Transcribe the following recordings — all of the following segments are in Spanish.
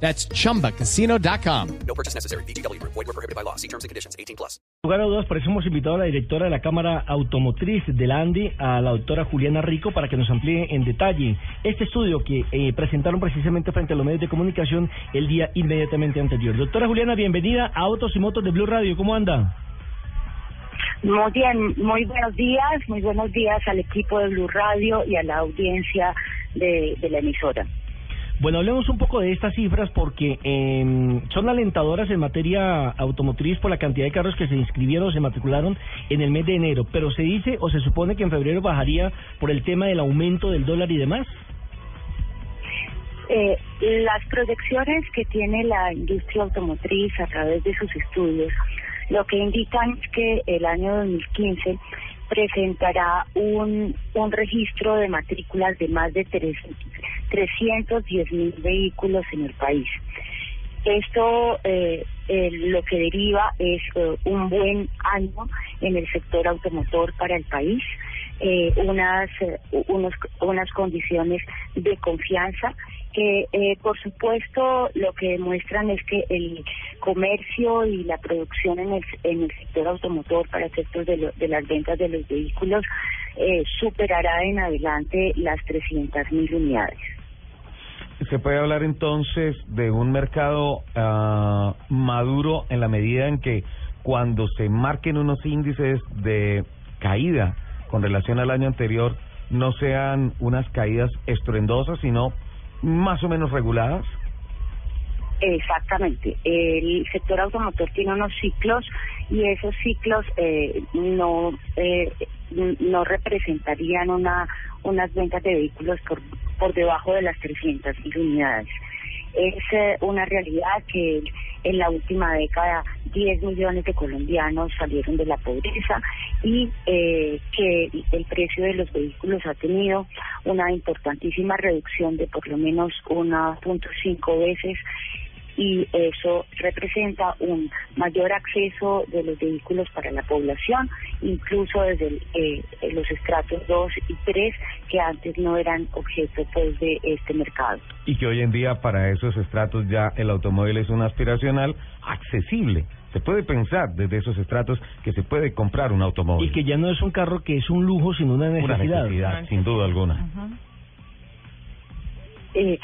That's chumbacasino.com. No purchase necessary. BGW. Void were prohibited by law. See terms and conditions. 18 plus. En lugar a dudas, por eso hemos invitado a la directora de la Cámara Automotriz de la ANDI, a la doctora Juliana Rico, para que nos amplíe en detalle este estudio que eh, presentaron precisamente frente a los medios de comunicación el día inmediatamente anterior. Doctora Juliana, bienvenida a Autos y Motos de Blue Radio. ¿Cómo anda? Muy bien, muy buenos días, muy buenos días al equipo de Blue Radio y a la audiencia de, de la emisora. Bueno, hablemos un poco de estas cifras porque eh, son alentadoras en materia automotriz por la cantidad de carros que se inscribieron o se matricularon en el mes de enero, pero se dice o se supone que en febrero bajaría por el tema del aumento del dólar y demás. Eh, las proyecciones que tiene la industria automotriz a través de sus estudios lo que indican es que el año 2015 presentará un, un registro de matrículas de más de 3, 310 mil vehículos en el país. Esto eh, eh, lo que deriva es eh, un buen año en el sector automotor para el país, eh, unas, unos, unas condiciones de confianza que eh, por supuesto lo que demuestran es que el comercio y la producción en el, en el sector automotor para efectos de, lo, de las ventas de los vehículos eh, superará en adelante las 300 mil unidades. Se puede hablar entonces de un mercado uh, maduro en la medida en que cuando se marquen unos índices de caída con relación al año anterior no sean unas caídas estruendosas, sino más o menos reguladas? Exactamente. El sector automotor tiene unos ciclos y esos ciclos eh, no eh, no representarían una unas ventas de vehículos por por debajo de las 300 mil unidades. Es eh, una realidad que en la última década 10 millones de colombianos salieron de la pobreza y eh, que el precio de los vehículos ha tenido una importantísima reducción de por lo menos 1.5 veces y eso representa un mayor acceso de los vehículos para la población, incluso desde el, eh, los estratos 2 y 3 que antes no eran objeto pues de este mercado. Y que hoy en día para esos estratos ya el automóvil es un aspiracional accesible. Se puede pensar desde esos estratos que se puede comprar un automóvil. Y que ya no es un carro que es un lujo, sino una necesidad. Una necesidad, sin duda alguna. Uh -huh. eh,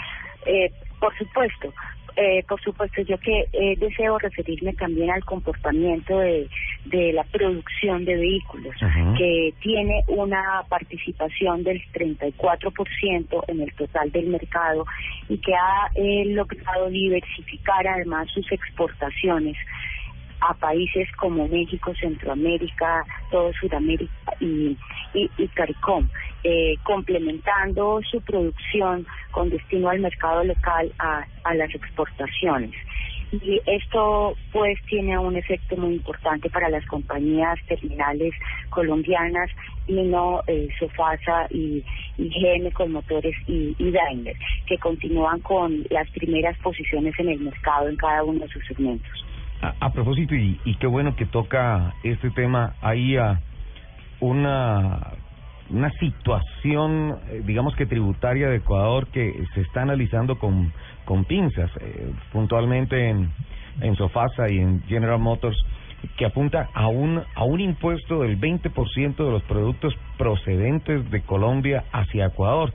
eh, por supuesto, eh, por supuesto, yo que eh, deseo referirme también al comportamiento de, de la producción de vehículos, que tiene una participación del 34% en el total del mercado y que ha eh, logrado diversificar además sus exportaciones a países como México, Centroamérica, todo Sudamérica y, y, y CARICOM, eh, complementando su producción con destino al mercado local a, a las exportaciones. Y esto pues tiene un efecto muy importante para las compañías terminales colombianas, Hino, eh, Sofasa y, y GM con motores y, y Daimler, que continúan con las primeras posiciones en el mercado en cada uno de sus segmentos. A, a propósito, y, y, qué bueno que toca este tema ahí a una una situación, eh, digamos que tributaria de Ecuador que se está analizando con, con pinzas, eh, puntualmente en, en Sofasa y en General Motors, que apunta a un, a un impuesto del 20% de los productos procedentes de Colombia hacia Ecuador.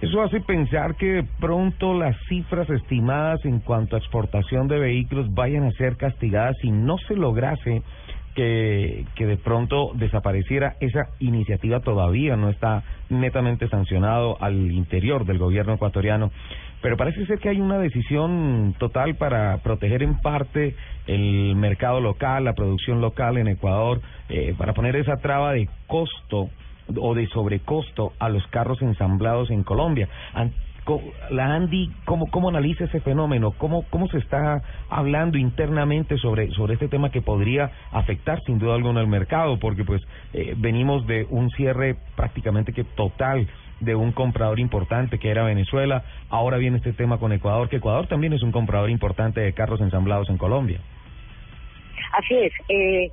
Eso hace pensar que de pronto las cifras estimadas en cuanto a exportación de vehículos vayan a ser castigadas si no se lograse que, de pronto desapareciera esa iniciativa todavía no está netamente sancionado al interior del gobierno ecuatoriano pero parece ser que hay una decisión total para proteger en parte el mercado local, la producción local en Ecuador, eh, para poner esa traba de costo o de sobrecosto a los carros ensamblados en Colombia. La Andy, ¿cómo, cómo analiza ese fenómeno? ¿Cómo, ¿Cómo se está hablando internamente sobre, sobre este tema que podría afectar sin duda alguna al mercado? Porque pues eh, venimos de un cierre prácticamente que total de un comprador importante que era Venezuela, ahora viene este tema con Ecuador, que Ecuador también es un comprador importante de carros ensamblados en Colombia. Así es. Eh,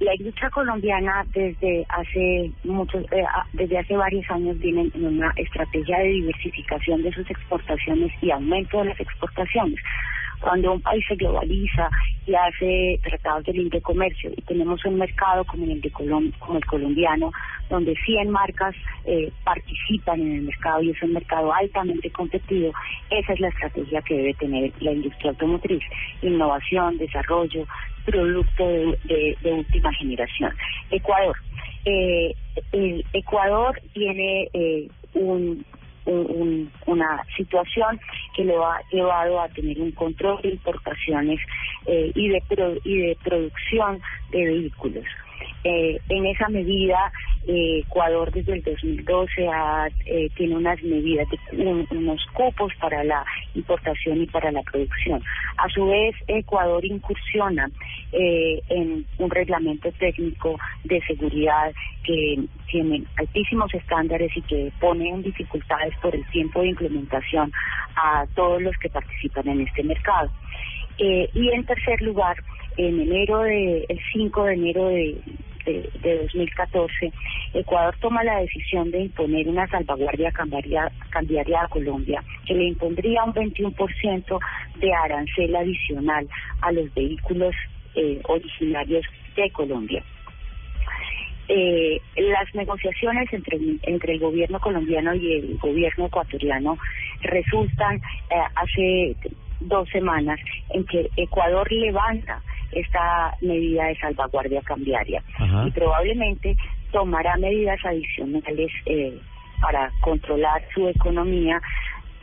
la industria colombiana desde hace muchos, eh, desde hace varios años viene en una estrategia de diversificación de sus exportaciones y aumento de las exportaciones. Cuando un país se globaliza y hace tratados de libre comercio y tenemos un mercado como el, de como el colombiano, donde 100 marcas eh, participan en el mercado y es un mercado altamente competitivo, esa es la estrategia que debe tener la industria automotriz. Innovación, desarrollo, producto de, última generación. Ecuador. Eh, el Ecuador tiene eh, un, una situación que lo ha llevado a tener un control de importaciones eh, y, de y de producción de vehículos. Eh, en esa medida, eh, Ecuador desde el 2012 eh, tiene unas medidas, de, unos cupos para la importación y para la producción. A su vez, Ecuador incursiona en un reglamento técnico de seguridad que tiene altísimos estándares y que pone en dificultades por el tiempo de implementación a todos los que participan en este mercado. y en tercer lugar, en enero de, el 5 de enero de, de, 2014, Ecuador toma la decisión de imponer una salvaguardia cambiaria, a Colombia que le impondría un 21% de arancel adicional a los vehículos eh, originarios de Colombia. Eh, las negociaciones entre, entre el gobierno colombiano y el gobierno ecuatoriano resultan eh, hace dos semanas en que Ecuador levanta esta medida de salvaguardia cambiaria y probablemente tomará medidas adicionales eh, para controlar su economía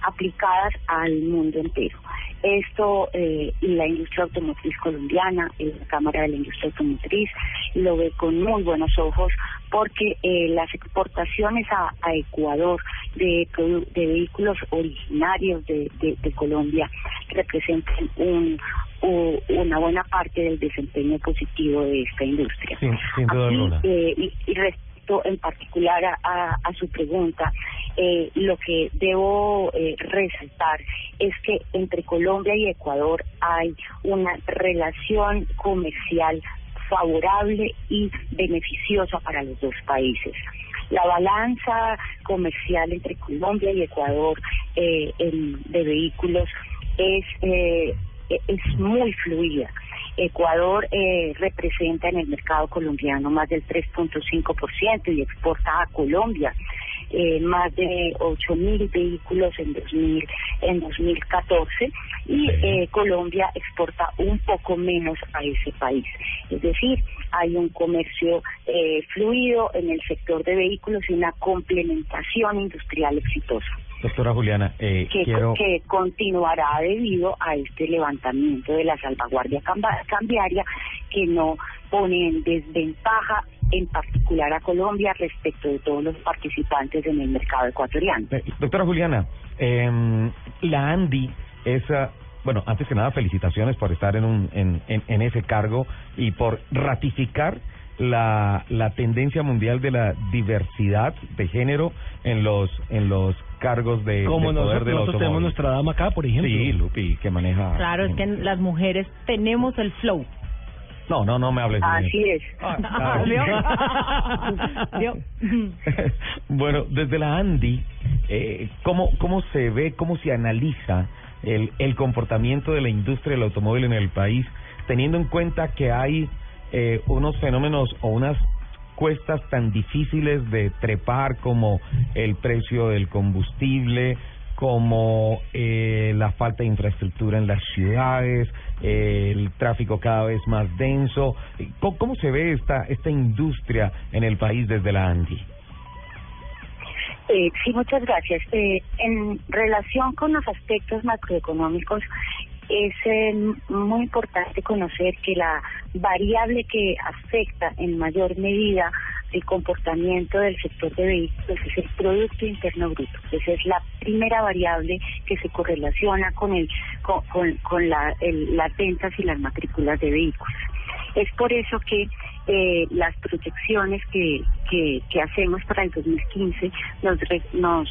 aplicadas al mundo entero. Esto eh, la industria automotriz colombiana, la Cámara de la Industria Automotriz, lo ve con muy buenos ojos porque eh, las exportaciones a, Ecuador de, de vehículos originarios de, de Colombia representan un, una buena parte del desempeño positivo de esta industria. Eh, y, en particular a, su pregunta, eh, lo que debo eh, resaltar es que entre Colombia y Ecuador hay una relación comercial favorable y beneficiosa para los dos países. La balanza comercial entre Colombia y Ecuador eh, de vehículos es es muy fluida. Ecuador eh, representa en el mercado colombiano más del 3.5% y exporta a Colombia eh, más de 8 mil vehículos en 2000 en 2014 y eh, Colombia exporta un poco menos a ese país. Es decir, hay un comercio eh, fluido en el sector de vehículos y una complementación industrial exitosa. Doctora Juliana, eh, que, quiero... que continuará debido a este levantamiento de la salvaguardia cambiaria que no pone en desventaja en particular a Colombia respecto de todos los participantes en el mercado ecuatoriano. Eh, doctora Juliana, eh, la ANDI es... bueno, antes que nada, felicitaciones por estar en, un, en, en, en ese cargo y por ratificar la, la tendencia mundial de la diversidad de género en los en los cargos de, Como de poder nosotros, tenemos nuestra dama acá, por ejemplo. Sí, Lupi, que maneja... Claro, es que las mujeres tenemos el flow. No, no, no me hables de Así es. Ah, bueno, desde la Andy, eh, ¿cómo, ¿cómo se ve, cómo se analiza el, el comportamiento de la industria del automóvil en el país, teniendo en cuenta que hay eh, unos fenómenos o unas cuestas tan difíciles de trepar como el precio del combustible, como eh, la falta de infraestructura en las ciudades, el tráfico cada vez más denso. ¿Cómo, se ve esta, esta industria en el país desde la ANDI? Eh, sí, muchas gracias. Eh, en relación con los aspectos macroeconómicos, es eh, muy importante conocer que la variable que afecta en mayor medida el comportamiento del sector de vehículos es el Producto Interno Bruto. Esa es la primera variable que se correlaciona con, el, con, con, con la, el, las ventas y las matrículas de vehículos. Es por eso que eh, las proyecciones que, que, que, hacemos para el 2015 nos, re, nos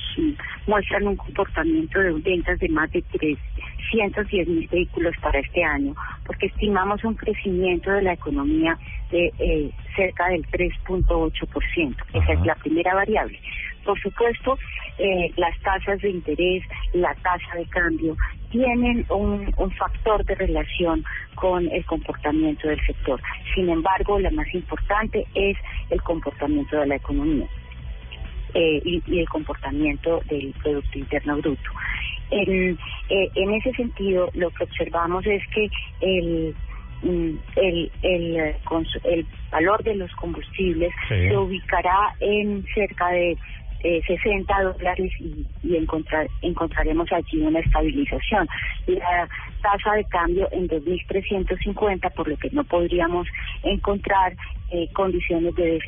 muestran un comportamiento de ventas de más de 310 mil vehículos para este año, porque estimamos un crecimiento de la economía de eh, cerca del 3.8%. Esa es la primera variable. Por supuesto, eh, las tasas de interés, la tasa de cambio tienen un, un factor de relación con el comportamiento del sector. Sin embargo, la más importante es el comportamiento de la economía. Eh, y, y, el comportamiento del Producto Interno Bruto. En, eh, en ese sentido, lo que observamos es que el el, el, el valor de los combustibles sí. se ubicará en cerca de eh, 60 dólares y, y encontrar, encontraremos allí una estabilización. La tasa de cambio en 2.350, por lo que no podríamos encontrar eh, condiciones de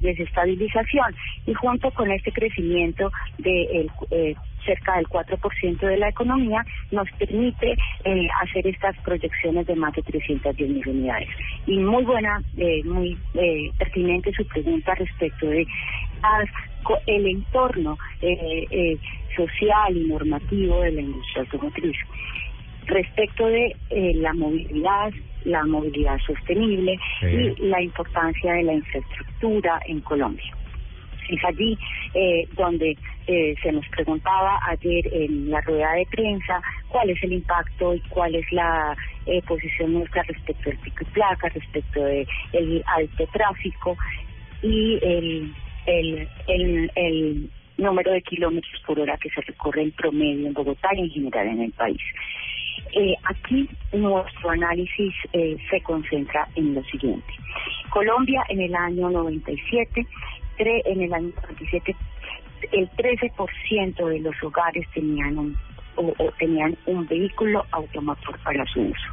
desestabilización. Y junto con este crecimiento de el, eh, cerca del 4% de la economía, nos permite eh, hacer estas proyecciones de más de 310 mil unidades. Y muy buena, eh, muy eh, pertinente su pregunta respecto de el entorno eh, eh, social y normativo de la industria automotriz. Respecto de eh, la movilidad, la movilidad sostenible sí. y la importancia de la infraestructura en Colombia. Es allí eh, donde eh, se nos preguntaba ayer en la rueda de prensa cuál es el impacto y cuál es la eh, posición nuestra respecto del pico y placa, respecto del de alto tráfico y el el, el, el número de kilómetros por hora que se recorre en promedio en Bogotá y en general en el país. Eh, aquí nuestro análisis eh, se concentra en lo siguiente. Colombia en el año 97, tre, en el año 97, el 13% de los hogares tenían un, o, tenían un vehículo automotor para su uso.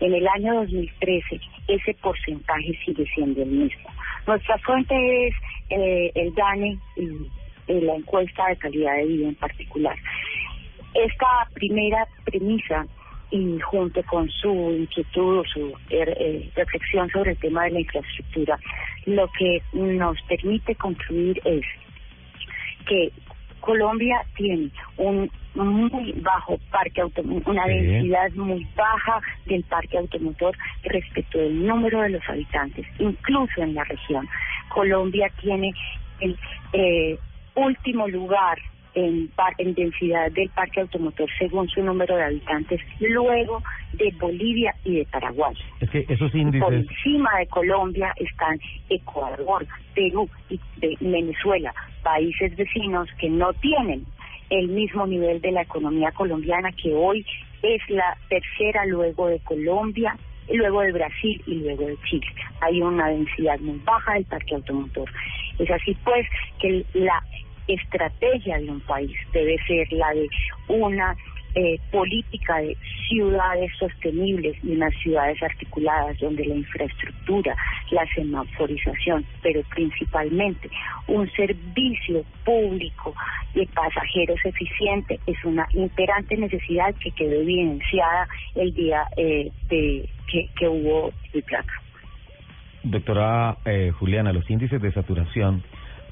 En el año 2013 ese porcentaje sigue siendo el mismo. Nuestra fuente es eh, el DANE y la encuesta de calidad de vida en particular. Esta primera premisa y junto con su inquietud o su eh, reflexión sobre el tema de la infraestructura, lo que nos permite concluir es que Colombia tiene un muy bajo parque automotor, una sí. densidad muy baja del parque automotor respecto del número de los habitantes, incluso en la región. Colombia tiene el eh, último lugar en, par, en densidad del parque automotor según su número de habitantes, luego de Bolivia y de Paraguay. Es que esos índices... Por encima de Colombia están Ecuador, Perú y Venezuela, países vecinos que no tienen el mismo nivel de la economía colombiana que hoy es la tercera luego de Colombia, luego de Brasil y luego de Chile. Hay una densidad muy baja del parque automotor. Es así pues que la estrategia de un país debe ser la de una eh, política de ciudades sostenibles y unas ciudades articuladas donde la infraestructura, la semaforización, pero principalmente un servicio público de pasajeros eficiente es una imperante necesidad que quedó evidenciada el día eh, de que, que hubo el placa. Doctora eh, Juliana, los índices de saturación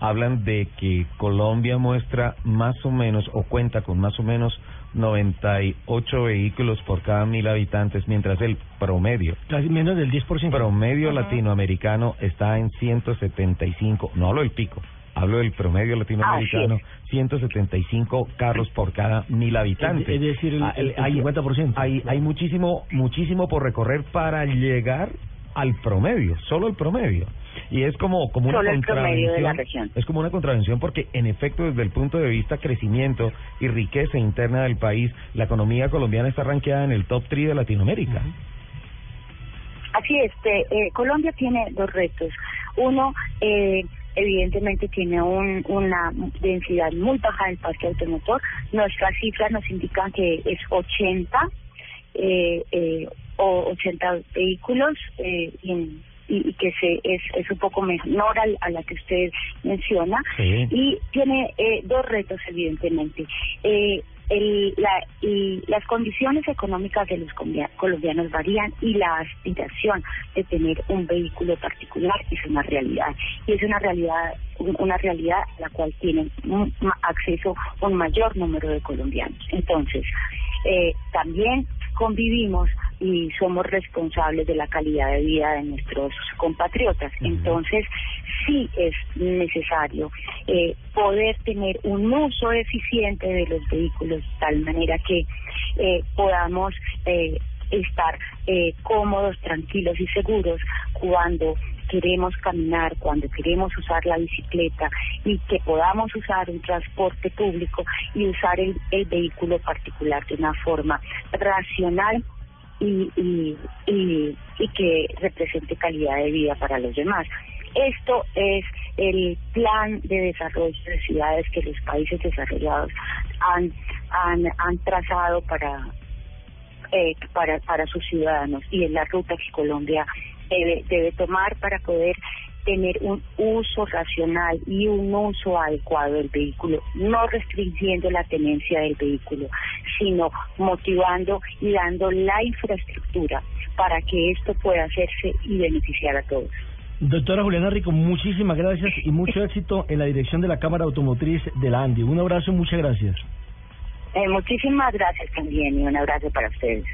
hablan de que Colombia muestra más o menos o cuenta con más o menos 98 vehículos por cada mil habitantes, mientras el promedio, casi menos del 10%, promedio Ajá. latinoamericano está en 175, no hablo del pico, hablo del promedio latinoamericano, ah, sí. 175 carros por cada mil habitantes. Es decir, el, Ah, el, el hay, 50%. Hay, hay muchísimo, muchísimo por recorrer para llegar al promedio, solo el promedio. Y es como, como una Solo el promedio de la contravención. región. Es como una contravención porque, en efecto, desde el punto de vista crecimiento y riqueza interna del país, la economía colombiana está rankeada en el top 3 de Latinoamérica. Así es, este, eh, Colombia tiene dos retos. Uno, eh, evidentemente tiene un, una densidad muy baja del parque automotor. Nuestras cifras nos indican que es 80 eh, eh, o 80 vehículos eh, y, que se, es, es un poco menor a, la que usted menciona. Y tiene eh, dos retos evidentemente. Eh, el, la, y las condiciones económicas de los colombianos varían y la aspiración de tener un vehículo particular es una realidad. Y es una realidad una realidad a la cual tienen acceso un mayor número de colombianos. Entonces eh, también convivimos y somos responsables de la calidad de vida de nuestros compatriotas. Entonces, sí es necesario eh, poder tener un uso eficiente de los vehículos de tal manera que eh, podamos eh, estar eh, cómodos, tranquilos y seguros cuando queremos caminar, cuando queremos usar la bicicleta y que podamos usar un transporte público y usar el, vehículo particular de una forma racional y, y, y, y que represente calidad de vida para los demás. Esto es el plan de desarrollo de ciudades que los países desarrollados han, han, han trazado para, eh, para, para sus ciudadanos y es la ruta que Colombia debe, debe tomar para poder tener un uso racional y un uso adecuado del vehículo, no restringiendo la tenencia del vehículo, sino motivando y dando la infraestructura para que esto pueda hacerse y beneficiar a todos. Doctora Juliana Rico, muchísimas gracias y mucho éxito en la dirección de la Cámara Automotriz de la ANDI. Un abrazo y muchas gracias. Eh, muchísimas gracias también y un abrazo para ustedes.